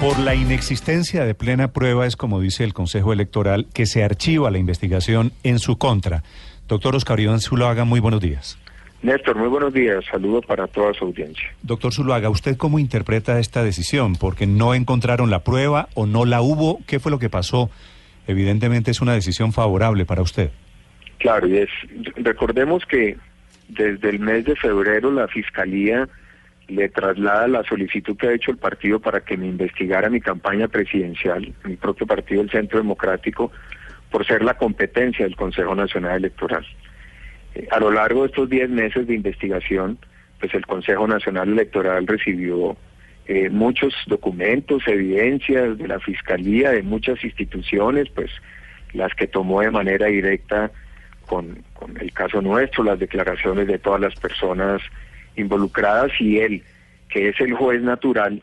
Por la inexistencia de plena prueba es como dice el Consejo Electoral que se archiva la investigación en su contra. Doctor Oscar Iván Zuluaga, muy buenos días. Néstor, muy buenos días. Saludos para toda su audiencia. Doctor Zuluaga, ¿usted cómo interpreta esta decisión? ¿Porque no encontraron la prueba o no la hubo? ¿Qué fue lo que pasó? Evidentemente es una decisión favorable para usted. Claro, y es, recordemos que desde el mes de febrero la Fiscalía le traslada la solicitud que ha hecho el partido para que me investigara mi campaña presidencial, mi propio partido, el Centro Democrático, por ser la competencia del Consejo Nacional Electoral. Eh, a lo largo de estos 10 meses de investigación, pues el Consejo Nacional Electoral recibió eh, muchos documentos, evidencias de la Fiscalía, de muchas instituciones, pues las que tomó de manera directa con, con el caso nuestro, las declaraciones de todas las personas involucradas y él, que es el juez natural,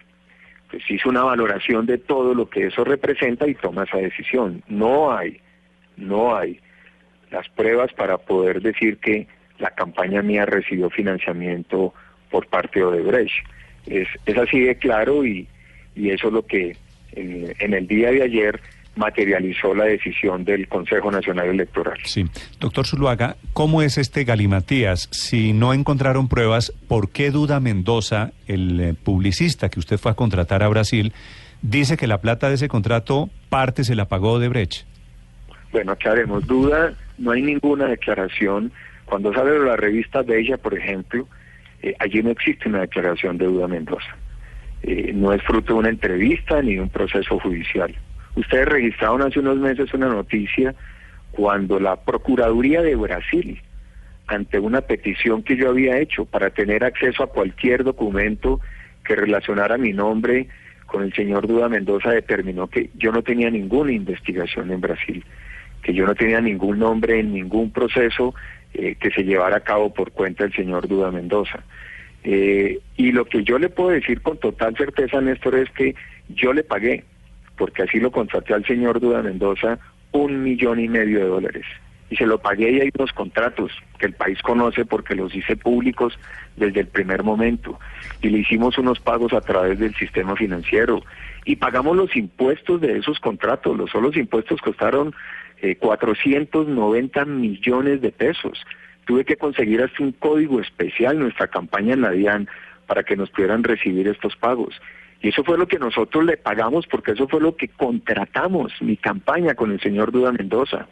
pues hizo una valoración de todo lo que eso representa y toma esa decisión. No hay, no hay las pruebas para poder decir que la campaña mía recibió financiamiento por parte de Odebrecht. Es, es así de claro y, y eso es lo que en, en el día de ayer materializó la decisión del Consejo Nacional Electoral. Sí. Doctor Zuluaga, ¿cómo es este galimatías? Si no encontraron pruebas, ¿por qué duda Mendoza, el eh, publicista que usted fue a contratar a Brasil, dice que la plata de ese contrato parte se la pagó de Brecht? Bueno, haremos Duda, no hay ninguna declaración. Cuando sale de la revista Bella, por ejemplo, eh, allí no existe una declaración de Duda Mendoza. Eh, no es fruto de una entrevista ni de un proceso judicial. Ustedes registraron hace unos meses una noticia cuando la Procuraduría de Brasil, ante una petición que yo había hecho para tener acceso a cualquier documento que relacionara mi nombre con el señor Duda Mendoza, determinó que yo no tenía ninguna investigación en Brasil, que yo no tenía ningún nombre en ningún proceso eh, que se llevara a cabo por cuenta del señor Duda Mendoza. Eh, y lo que yo le puedo decir con total certeza, Néstor, es que yo le pagué porque así lo contraté al señor Duda Mendoza, un millón y medio de dólares. Y se lo pagué y hay unos contratos que el país conoce porque los hice públicos desde el primer momento. Y le hicimos unos pagos a través del sistema financiero. Y pagamos los impuestos de esos contratos. Los solos impuestos costaron eh, 490 millones de pesos. Tuve que conseguir hasta un código especial nuestra campaña en la DIAN para que nos pudieran recibir estos pagos. Y eso fue lo que nosotros le pagamos porque eso fue lo que contratamos, mi campaña con el señor Duda Mendoza.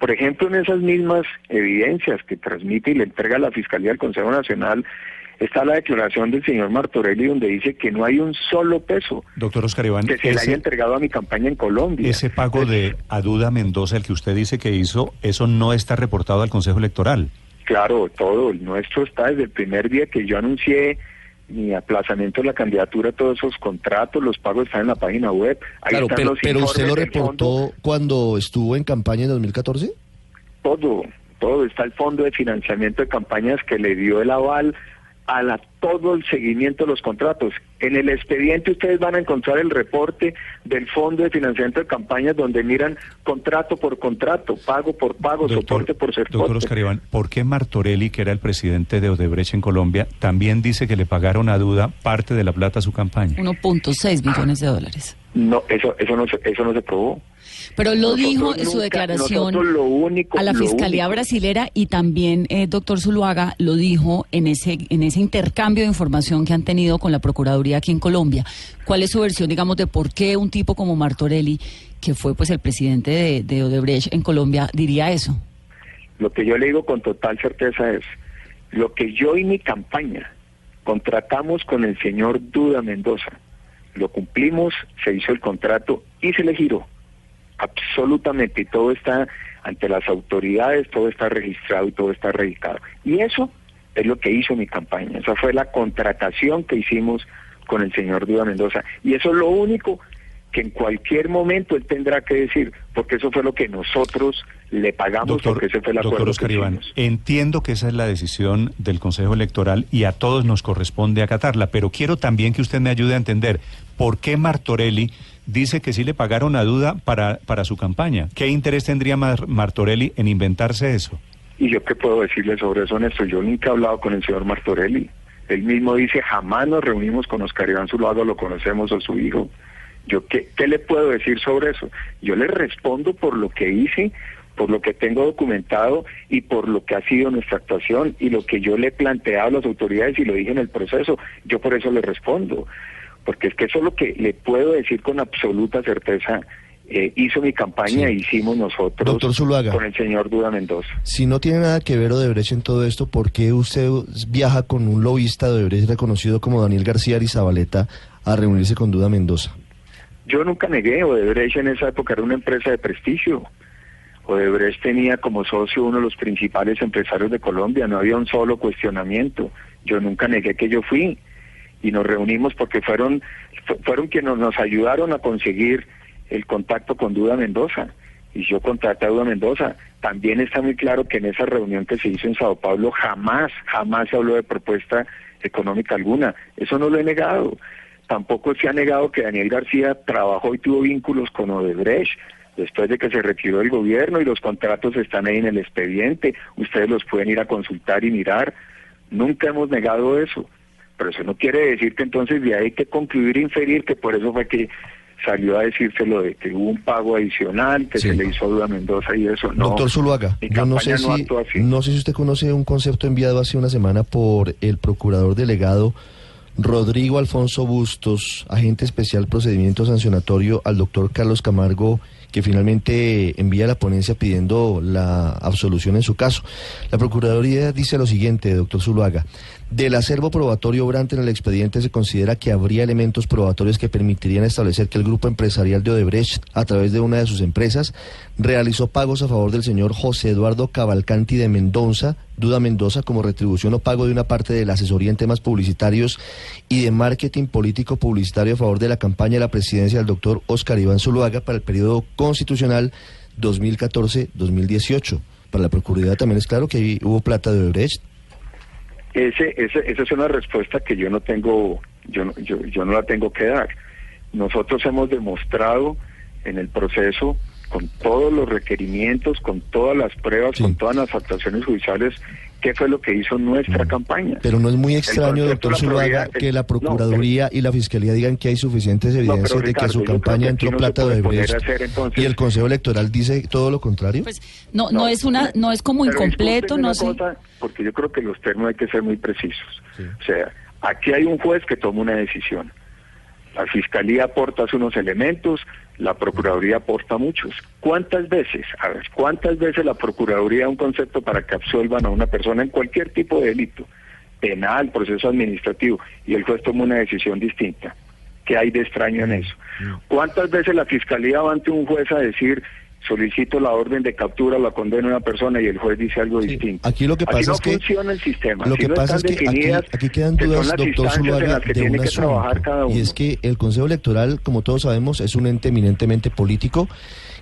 Por ejemplo, en esas mismas evidencias que transmite y le entrega la Fiscalía del Consejo Nacional, está la declaración del señor Martorelli donde dice que no hay un solo peso Doctor Oscar Iván, que se le haya entregado a mi campaña en Colombia. Ese pago de Aduda Mendoza, el que usted dice que hizo, eso no está reportado al Consejo Electoral. Claro, todo. El nuestro está desde el primer día que yo anuncié mi aplazamiento de la candidatura, todos esos contratos, los pagos están en la página web. Ahí claro, están pero, los pero usted lo reportó cuando estuvo en campaña en 2014. Todo, todo. Está el fondo de financiamiento de campañas que le dio el aval a la, todo el seguimiento de los contratos. En el expediente ustedes van a encontrar el reporte del fondo de financiamiento de campañas donde miran contrato por contrato, pago por pago, soporte por soporte. Doctor Oscar Iván, ¿por qué Martorelli, que era el presidente de Odebrecht en Colombia, también dice que le pagaron a Duda parte de la plata a su campaña? 1.6 billones de dólares. No, eso, eso no se, eso no se probó. Pero lo Nosotros dijo en su declaración nosotros lo único- a la Fiscalía único- Brasilera y también, eh, doctor Zuluaga, lo dijo en ese, en ese intercambio de información que han tenido con la Procuraduría aquí en Colombia. ¿Cuál es su versión, digamos, de por qué un tipo como Martorelli, que fue pues el presidente de, de Odebrecht en Colombia, diría eso? Lo que yo le digo con total certeza es, lo que yo y mi campaña contratamos con el señor Duda Mendoza, lo cumplimos, se hizo el contrato y se le giró. Absolutamente, todo está ante las autoridades, todo está registrado y todo está registrado. Y eso es lo que hizo mi campaña, esa fue la contratación que hicimos con el señor Duda Mendoza. Y eso es lo único que en cualquier momento él tendrá que decir, porque eso fue lo que nosotros le pagamos, porque ese fue el acuerdo doctor Oscar que Iván, entiendo que esa es la decisión del Consejo Electoral y a todos nos corresponde acatarla, pero quiero también que usted me ayude a entender por qué Martorelli dice que sí le pagaron a duda para, para su campaña. ¿Qué interés tendría Mar- Martorelli en inventarse eso? Y yo qué puedo decirle sobre eso, Néstor, yo nunca he hablado con el señor Martorelli. Él mismo dice, jamás nos reunimos con Oscar Iván Zuluaga, lo conocemos o su hijo. Yo qué, qué le puedo decir sobre eso? Yo le respondo por lo que hice, por lo que tengo documentado y por lo que ha sido nuestra actuación y lo que yo le he planteado a las autoridades y lo dije en el proceso. Yo por eso le respondo, porque es que eso es lo que le puedo decir con absoluta certeza. Eh, hizo mi campaña Sí. e hicimos nosotros Doctor Zuluaga. con el señor Duda Mendoza. Si no tiene nada que ver Odebrecht en todo esto, ¿por qué usted viaja con un lobista de Odebrecht reconocido como Daniel García Arizabaleta a reunirse con Duda Mendoza? Yo nunca negué, Odebrecht en esa época era una empresa de prestigio. Odebrecht tenía como socio uno de los principales empresarios de Colombia, no había un solo cuestionamiento. Yo nunca negué que yo fui y nos reunimos porque fueron fu- fueron quienes nos ayudaron a conseguir el contacto con Duda Mendoza. Y yo contacté a Duda Mendoza. También está muy claro que en esa reunión que se hizo en Sao Paulo jamás, jamás se habló de propuesta económica alguna. Eso no lo he negado. Tampoco se ha negado que Daniel García trabajó y tuvo vínculos con Odebrecht después de que se retiró del gobierno y los contratos están ahí en el expediente. Ustedes los pueden ir a consultar y mirar. Nunca hemos negado eso. Pero eso no quiere decir que entonces de ahí hay que concluir e inferir que por eso fue que salió a decírselo de que hubo un pago adicional que Sí. se le hizo a Duda Mendoza y eso. No, Doctor Zuluaga, yo no sé, si, no sé si usted conoce un concepto enviado hace una semana por el procurador delegado Rodrigo Alfonso Bustos, agente especial procedimiento sancionatorio al doctor Carlos Camargo, que finalmente envía la ponencia pidiendo la absolución en su caso. La Procuraduría dice lo siguiente, doctor Zuluaga. Del acervo probatorio obrante en el expediente se considera que habría elementos probatorios que permitirían establecer que el grupo empresarial de Odebrecht, a través de una de sus empresas, realizó pagos a favor del señor José Eduardo Cavalcanti de Mendoza, Duda Mendoza, como retribución o pago de una parte de la asesoría en temas publicitarios y de marketing político publicitario a favor de la campaña de la presidencia del doctor Oscar Iván Zuluaga para el periodo constitucional 2014-2018. Para la Procuraduría también es claro que hubo plata de Odebrecht. Ese, ese, esa es una respuesta que yo no tengo, yo, yo, yo no la tengo que dar. Nosotros hemos demostrado en el proceso, con todos los requerimientos, con todas las pruebas, Sí. con todas las actuaciones judiciales, qué fue lo que hizo nuestra campaña. Pero no es muy extraño, doctor Zuluaga, que la no, Procuraduría y la Fiscalía digan que hay suficientes No, evidencias de que su campaña que entró no plata de hacer, entonces- y el Consejo Electoral dice todo lo contrario. Pues no, no, No, es una, no es como incompleto, no sé. cosa, porque yo creo que los términos hay que ser muy precisos. Sí. O sea, aquí hay un juez que toma una decisión. La fiscalía aporta unos elementos, la procuraduría aporta muchos. ¿Cuántas veces, a ver, cuántas veces la procuraduría da un concepto para que absuelvan a una persona en cualquier tipo de delito, penal, proceso administrativo, y el juez toma una decisión distinta? ¿Qué hay de extraño en eso? ¿Cuántas veces la fiscalía va ante un juez a decir solicito la orden de captura, la condena a una persona y el juez dice algo Sí, distinto? aquí lo que pasa no es que funciona el sistema. Lo que no pasa es que aquí, aquí quedan que dudas, las doctor Zuluaga, que de un que trabajar cada asunto. uno. Y es que el Consejo Electoral, como todos sabemos, es un ente eminentemente político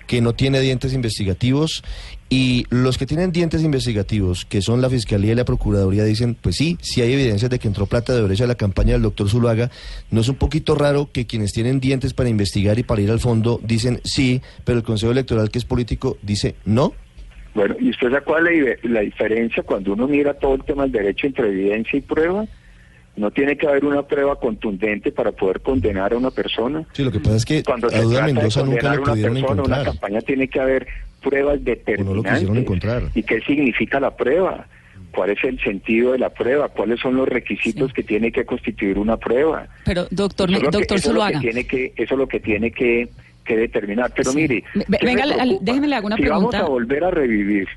que no tiene dientes investigativos y los que tienen dientes investigativos, que son la Fiscalía y la Procuraduría, dicen, pues sí, si hay evidencias de que entró plata de brecha a la campaña del doctor Zuluaga, ¿no es un poquito raro que quienes tienen dientes para investigar y para ir al fondo dicen sí, pero el Consejo Electoral, que es político, dice no? Bueno, ¿y usted sabe cuál es la, la diferencia cuando uno mira todo el tema del derecho entre evidencia y prueba? No tiene que haber una prueba contundente para poder condenar a una persona. Sí, lo que pasa es que Cuando a se Duda trata de Mendoza nunca condenar le a una pudieron persona, una encontrar. campaña tiene que haber pruebas determinantes. quisieron encontrar. ¿Y qué significa la prueba? ¿Cuál es el sentido de la prueba? ¿Cuáles son los requisitos Sí. que tiene que constituir una prueba? Pero doctor, Eso es lo que- doctor eso lo Zuluaga. tiene que eso es lo que tiene que, que determinar. Pero Sí. mire, Ve- ¿qué venga, déjeme le hago una si pregunta. vamos a volver a revivir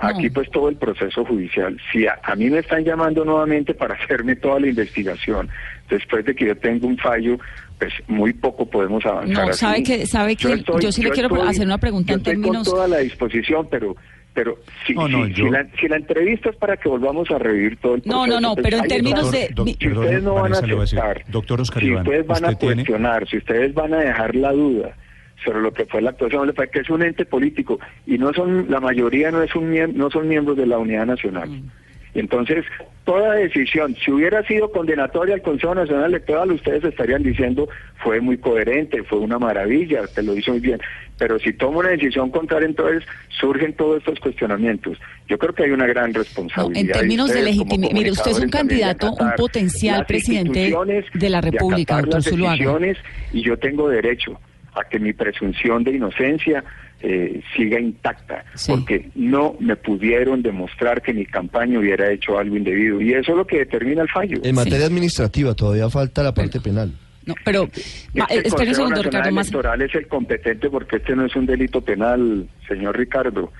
aquí No. pues todo el proceso judicial. Si a, a mí me están llamando nuevamente para hacerme toda la investigación, después de que yo tengo un fallo, pues muy poco podemos avanzar. No, así. sabe que- sabe que yo sí le quiero estoy- hacer una pregunta yo en estoy términos- con toda la disposición, pero Pero si, No, no, si- yo- si la, si la entrevista es para que volvamos a revivir todo el No, proceso, no, no, pues pero en términos está. de- Doctor- Si ustedes no van a Vanessa voy a decir, aceptar, doctor Oscar si Iván, ustedes van a usted tiene- cuestionar, si ustedes van a dejar la duda sobre lo que fue la actuación, que es un ente político y no son la mayoría no es un no son miembros de la Unidad Nacional. Mm. Y entonces, toda decisión, si hubiera sido condenatoria al Consejo Nacional Electoral, ustedes estarían diciendo fue muy coherente, fue una maravilla, te lo hizo muy bien. Pero si toma una decisión contraria, entonces surgen todos estos cuestionamientos. Yo creo que hay una gran No, responsabilidad. en términos de legitimidad, mire, usted es un de candidato, un potencial presidente de la República, acatar doctor las Zuluaga. y yo tengo derecho a que mi presunción de inocencia eh, siga intacta, Sí. porque no me pudieron demostrar que mi campaña hubiera hecho algo indebido, y eso es lo que determina el fallo. En materia administrativa todavía falta la parte penal. No, pero Este un segundo, Ricardo, más. Electoral es el competente porque este no es un delito penal, señor Ricardo.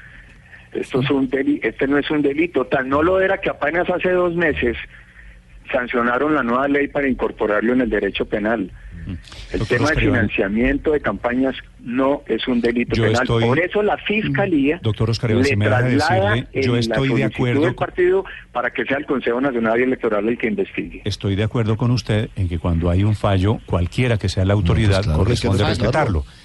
Esto es un deli- este no es un delito, tan no lo era que apenas hace dos meses sancionaron la nueva ley para incorporarlo en el derecho penal. El Doctor tema de Oscar Iván. financiamiento de campañas no es un delito Yo penal. estoy- Por eso la fiscalía Doctor Oscar Iván, le si me deja traslada decirle, en yo la estoy de acuerdo del partido para que sea el Consejo Nacional Electoral el que investigue. Estoy de acuerdo con usted en que cuando hay un fallo, cualquiera que sea la autoridad, pues claro corresponde respetarlo. respetarlo.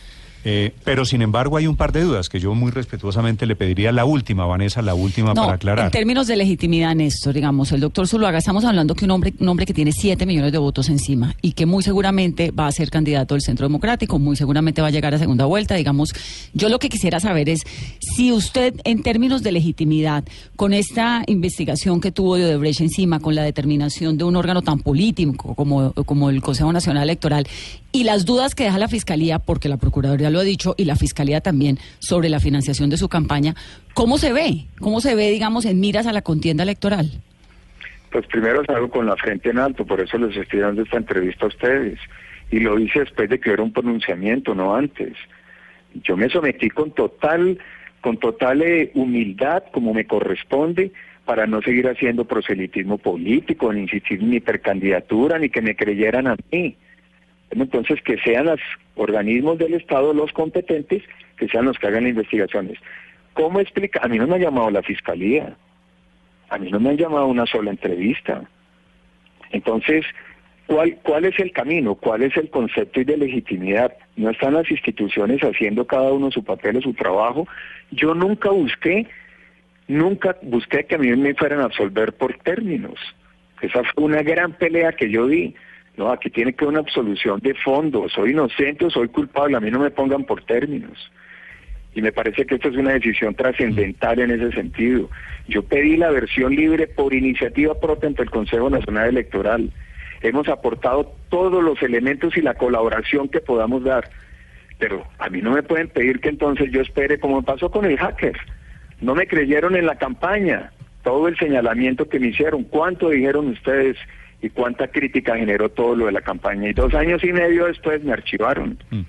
Eh, pero sin embargo hay un par de dudas que yo muy respetuosamente le pediría la última, Vanessa, la última No, para aclarar. en términos de legitimidad, Néstor, digamos, el doctor Zuluaga, estamos hablando que un hombre, un hombre que tiene 7 millones de votos encima y que muy seguramente va a ser candidato del Centro Democrático, muy seguramente va a llegar a segunda vuelta, digamos. Yo lo que quisiera saber es si usted, en términos de legitimidad, con esta investigación que tuvo de Odebrecht encima, con la determinación de un órgano tan político como, como el Consejo Nacional Electoral, y las dudas que deja la Fiscalía, porque la Procuraduría lo ha dicho, y la Fiscalía también, sobre la financiación de su campaña, ¿cómo se ve? ¿Cómo se ve, digamos, en miras a la contienda electoral? Pues primero salgo con la frente en alto, por eso les estoy dando esta entrevista a ustedes. Y lo hice después de que hubiera un pronunciamiento, no antes. Yo me sometí con total, con total eh, humildad, como me corresponde, para no seguir haciendo proselitismo político, ni insistir en mi precandidatura, ni que me creyeran a mí. Entonces, que sean los organismos del Estado los competentes, que sean los que hagan investigaciones. ¿Cómo explica? A mí no me ha llamado la Fiscalía. A mí no me han llamado una sola entrevista. Entonces, ¿cuál, ¿cuál es el camino? ¿Cuál es el concepto y de legitimidad? No están las instituciones haciendo cada uno su papel o su trabajo. Yo nunca busqué, nunca busqué que a mí me fueran a absolver por términos. Esa fue una gran pelea que yo di. No, aquí tiene que haber una absolución de fondo. Soy inocente o soy culpable. A mí no me pongan por términos. Y me parece que esta es una decisión trascendental en ese sentido. Yo pedí la versión libre por iniciativa propia ante el Consejo Nacional Electoral. Hemos aportado todos los elementos y la colaboración que podamos dar. Pero a mí no me pueden pedir que entonces yo espere como pasó con el hacker. No me creyeron en la campaña. Todo el señalamiento que me hicieron. ¿Cuánto dijeron ustedes y cuánta crítica generó todo lo de la campaña? Y dos años y medio después me archivaron. Mm.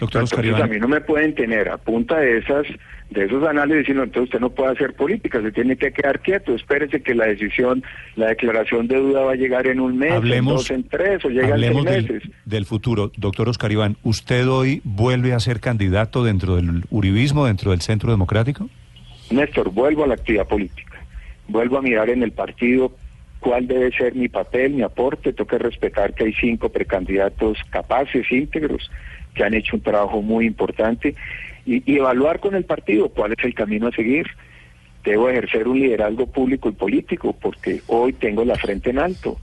Doctor Oscar Entonces a Iván, mí no me pueden tener a punta de esas de esos análisis diciendo entonces usted no puede hacer política, se tiene que quedar quieto, espérese que la decisión, la declaración de duda va a llegar en un mes, en hablemos, dos, en tres o llega en seis meses. del, del futuro. Doctor Oscar Iván, ¿usted hoy vuelve a ser candidato dentro del uribismo, dentro del Centro Democrático? Néstor, vuelvo a la actividad política, vuelvo a mirar en el partido cuál debe ser mi papel, mi aporte, tengo que respetar que hay cinco precandidatos capaces, íntegros, que han hecho un trabajo muy importante y, evaluar con el partido cuál es el camino a seguir. Debo ejercer un liderazgo público y político porque hoy tengo la frente en alto.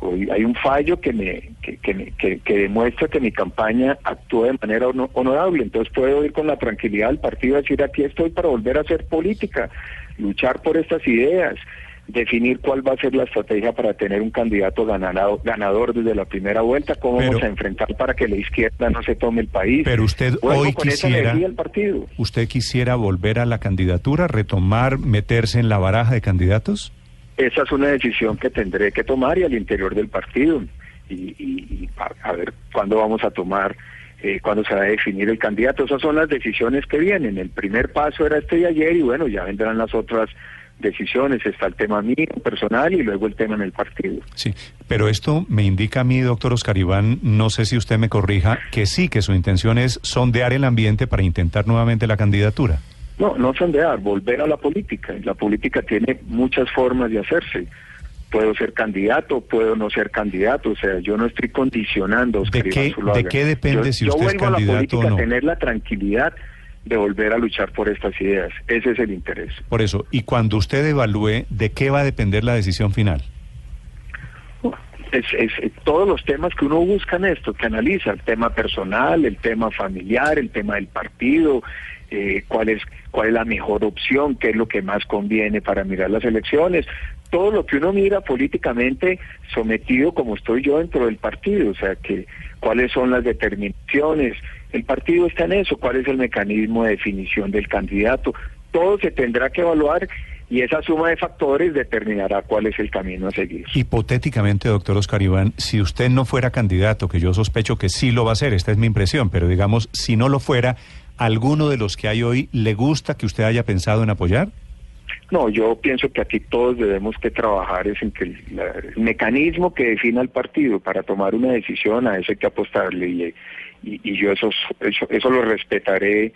Hoy hay un fallo que me que, que, que- que demuestra que mi campaña actúa de manera hono- honorable. Entonces puedo ir con la tranquilidad al partido a decir aquí estoy para volver a hacer política, luchar por estas ideas, definir cuál va a ser la estrategia para tener un candidato ganado- ganador desde la primera vuelta, cómo Pero- vamos a enfrentar para que la izquierda no se tome el país. Pero usted hoy con quisiera, partido. ¿usted quisiera volver a la candidatura, retomar, meterse en la baraja de candidatos? Esa es una decisión que tendré que tomar y al interior del partido. Y, y- y a, a ver cuándo vamos a tomar, eh, cuándo se va a definir el candidato. Esas son las decisiones que vienen. El primer paso era este de ayer y bueno, ya vendrán las otras decisiones. Está el tema mío personal y luego el tema en el partido. Sí, pero esto me indica a mí, doctor Oscar Iván, no sé si usted me corrija, que sí, que su intención es sondear el ambiente para intentar nuevamente la candidatura. No, no sondear, volver a la política. La política tiene muchas formas de hacerse. Puedo ser candidato, puedo no ser candidato, o sea, yo no estoy condicionando. a Oscar ¿De qué, Iván. ¿De qué depende yo, si yo usted es vuelvo a la candidato política o no? tener la tranquilidad de volver a luchar por estas ideas. Ese es el interés. Por eso, y cuando usted evalúe, ¿de qué va a depender la decisión final? Es, es, es todos los temas que uno busca en esto, que analiza, el tema personal, el tema familiar, el tema del partido, eh, cuál es cuál es la mejor opción, qué es lo que más conviene para mirar las elecciones, todo lo que uno mira políticamente sometido como estoy yo dentro del partido, o sea que cuáles son las determinaciones, el partido está en eso, cuál es el mecanismo de definición del candidato, todo se tendrá que evaluar y esa suma de factores determinará cuál es el camino a seguir. Hipotéticamente, doctor Oscar Iván, si usted no fuera candidato, que yo sospecho que sí lo va a hacer, esta es mi impresión, pero digamos, si no lo fuera, ¿alguno de los que hay hoy le gusta que usted haya pensado en apoyar? No, yo pienso que aquí todos debemos que trabajar es en que el, la- el mecanismo que defina el partido para tomar una decisión, a eso hay que apostarle y, y, y yo eso, eso, eso lo respetaré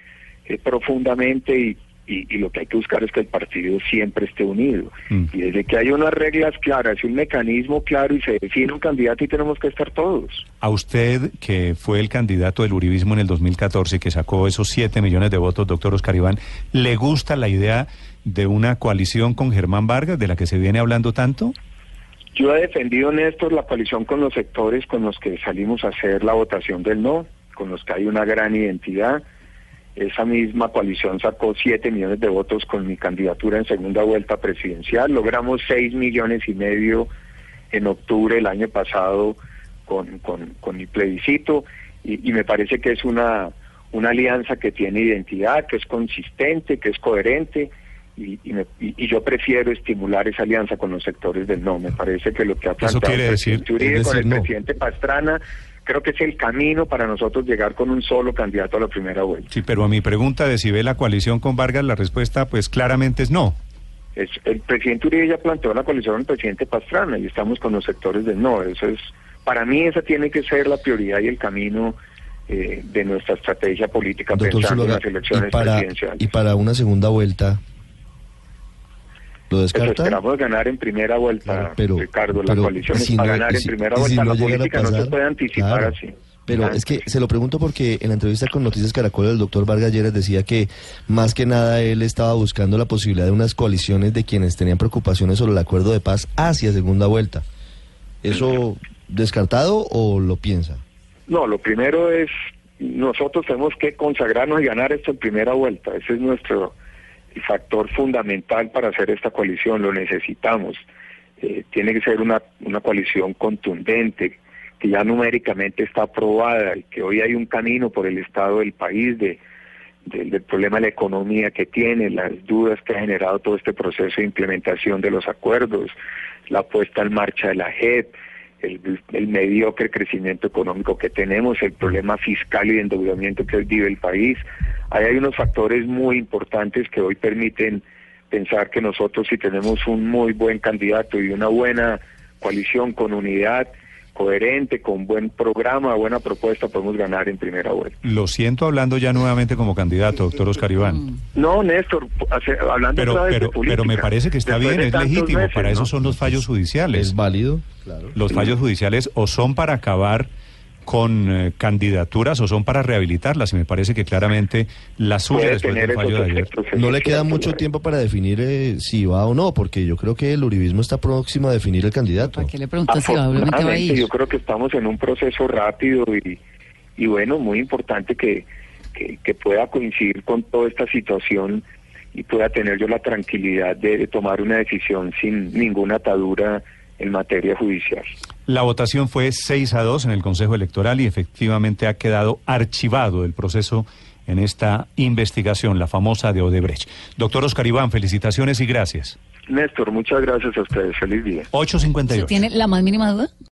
eh, profundamente y, y, y lo que hay que buscar es que el partido siempre esté unido. Mm. Y desde que hay unas reglas claras y un mecanismo claro y se define un candidato y tenemos que estar todos. A usted, que fue el candidato del Uribismo en el 2014 y que sacó esos 7 millones de votos, doctor Oscar Iván, ¿le gusta la idea de una coalición con Germán Vargas, de la que se viene hablando tanto? Yo he defendido, Néstor, la coalición con los sectores con los que salimos a hacer la votación del no, con los que hay una gran identidad. Esa misma coalición sacó 7 millones de votos con mi candidatura en segunda vuelta presidencial. Logramos 6 millones y medio en octubre del año pasado con, con, mi plebiscito y, y me parece que es una, una alianza que tiene identidad, que es consistente, que es coherente y, y, me- y- y yo prefiero estimular esa alianza con los sectores del no. Me parece que lo que ha planteado el presidente Uribe es con el no. presidente Pastrana, creo que es el camino para nosotros llegar con un solo candidato a la primera vuelta. Sí, pero a mi pregunta de si ve la coalición con Vargas, la respuesta pues claramente es no. Es, el presidente Uribe ya planteó la coalición con el presidente Pastrana y estamos con los sectores del no. Eso es, para mí esa tiene que ser la prioridad y el camino eh, de nuestra estrategia política Doctor pensando Zuluaga, en las elecciones y para, presidenciales. y para una segunda vuelta, ¿lo descarta? esperamos ganar en primera vuelta, Claro, pero- Ricardo. pero, la coalición ¿y es si no- ganar y en si- primera si vuelta. no la política no se pasar? puede anticipar Claro. así. Pero es que se lo pregunto porque en la entrevista con Noticias Caracol el doctor Vargas Lleras decía que más que nada él estaba buscando la posibilidad de unas coaliciones de quienes tenían preocupaciones sobre el acuerdo de paz hacia segunda vuelta. ¿Eso descartado o lo piensa? No, lo primero es, nosotros tenemos que consagrarnos y ganar esto en primera vuelta. Ese es nuestro factor fundamental para hacer esta coalición, lo necesitamos. Eh, tiene que ser una, una coalición contundente, que ya numéricamente está aprobada y que hoy hay un camino por el estado del país de, de- del problema de la economía que tiene, las dudas que ha generado todo este proceso de implementación de los acuerdos, la puesta en marcha de la JEP, el, el mediocre crecimiento económico que tenemos, el problema fiscal y de endeudamiento que vive el país. Ahí hay unos factores muy importantes que hoy permiten pensar que nosotros si tenemos un muy buen candidato y una buena coalición con unidad coherente, con buen programa, buena propuesta, podemos ganar en primera vuelta. Lo siento hablando ya nuevamente como candidato, doctor Oscar Iván. No, Néstor, hace- hablando Pero, otra vez de pero, pero me política, parece que está bien, es legítimo. meses, para eso ¿no? son los fallos judiciales. ¿Es válido? Claro. Los fallos judiciales o son para acabar con eh, candidaturas o son para rehabilitarlas. Y me parece que claramente la suya Puede después tener del fallo de ayer. No le queda mucho tiempo para definir eh, si va o no, porque yo creo que el uribismo está próximo a definir el candidato. ¿Para qué le preguntas si obviamente va a ir? yo creo que estamos en un proceso rápido y, y bueno, muy importante que, que, que pueda coincidir con toda esta situación y pueda tener yo la tranquilidad de, de tomar una decisión sin ninguna atadura en materia judicial. La votación fue 6 a 2 en el Consejo Electoral y efectivamente ha quedado archivado el proceso en esta investigación, la famosa de Odebrecht. Doctor Oscar Iván, felicitaciones y gracias. Néstor, muchas gracias a ustedes. Feliz día. 858. ¿Tiene la más mínima duda?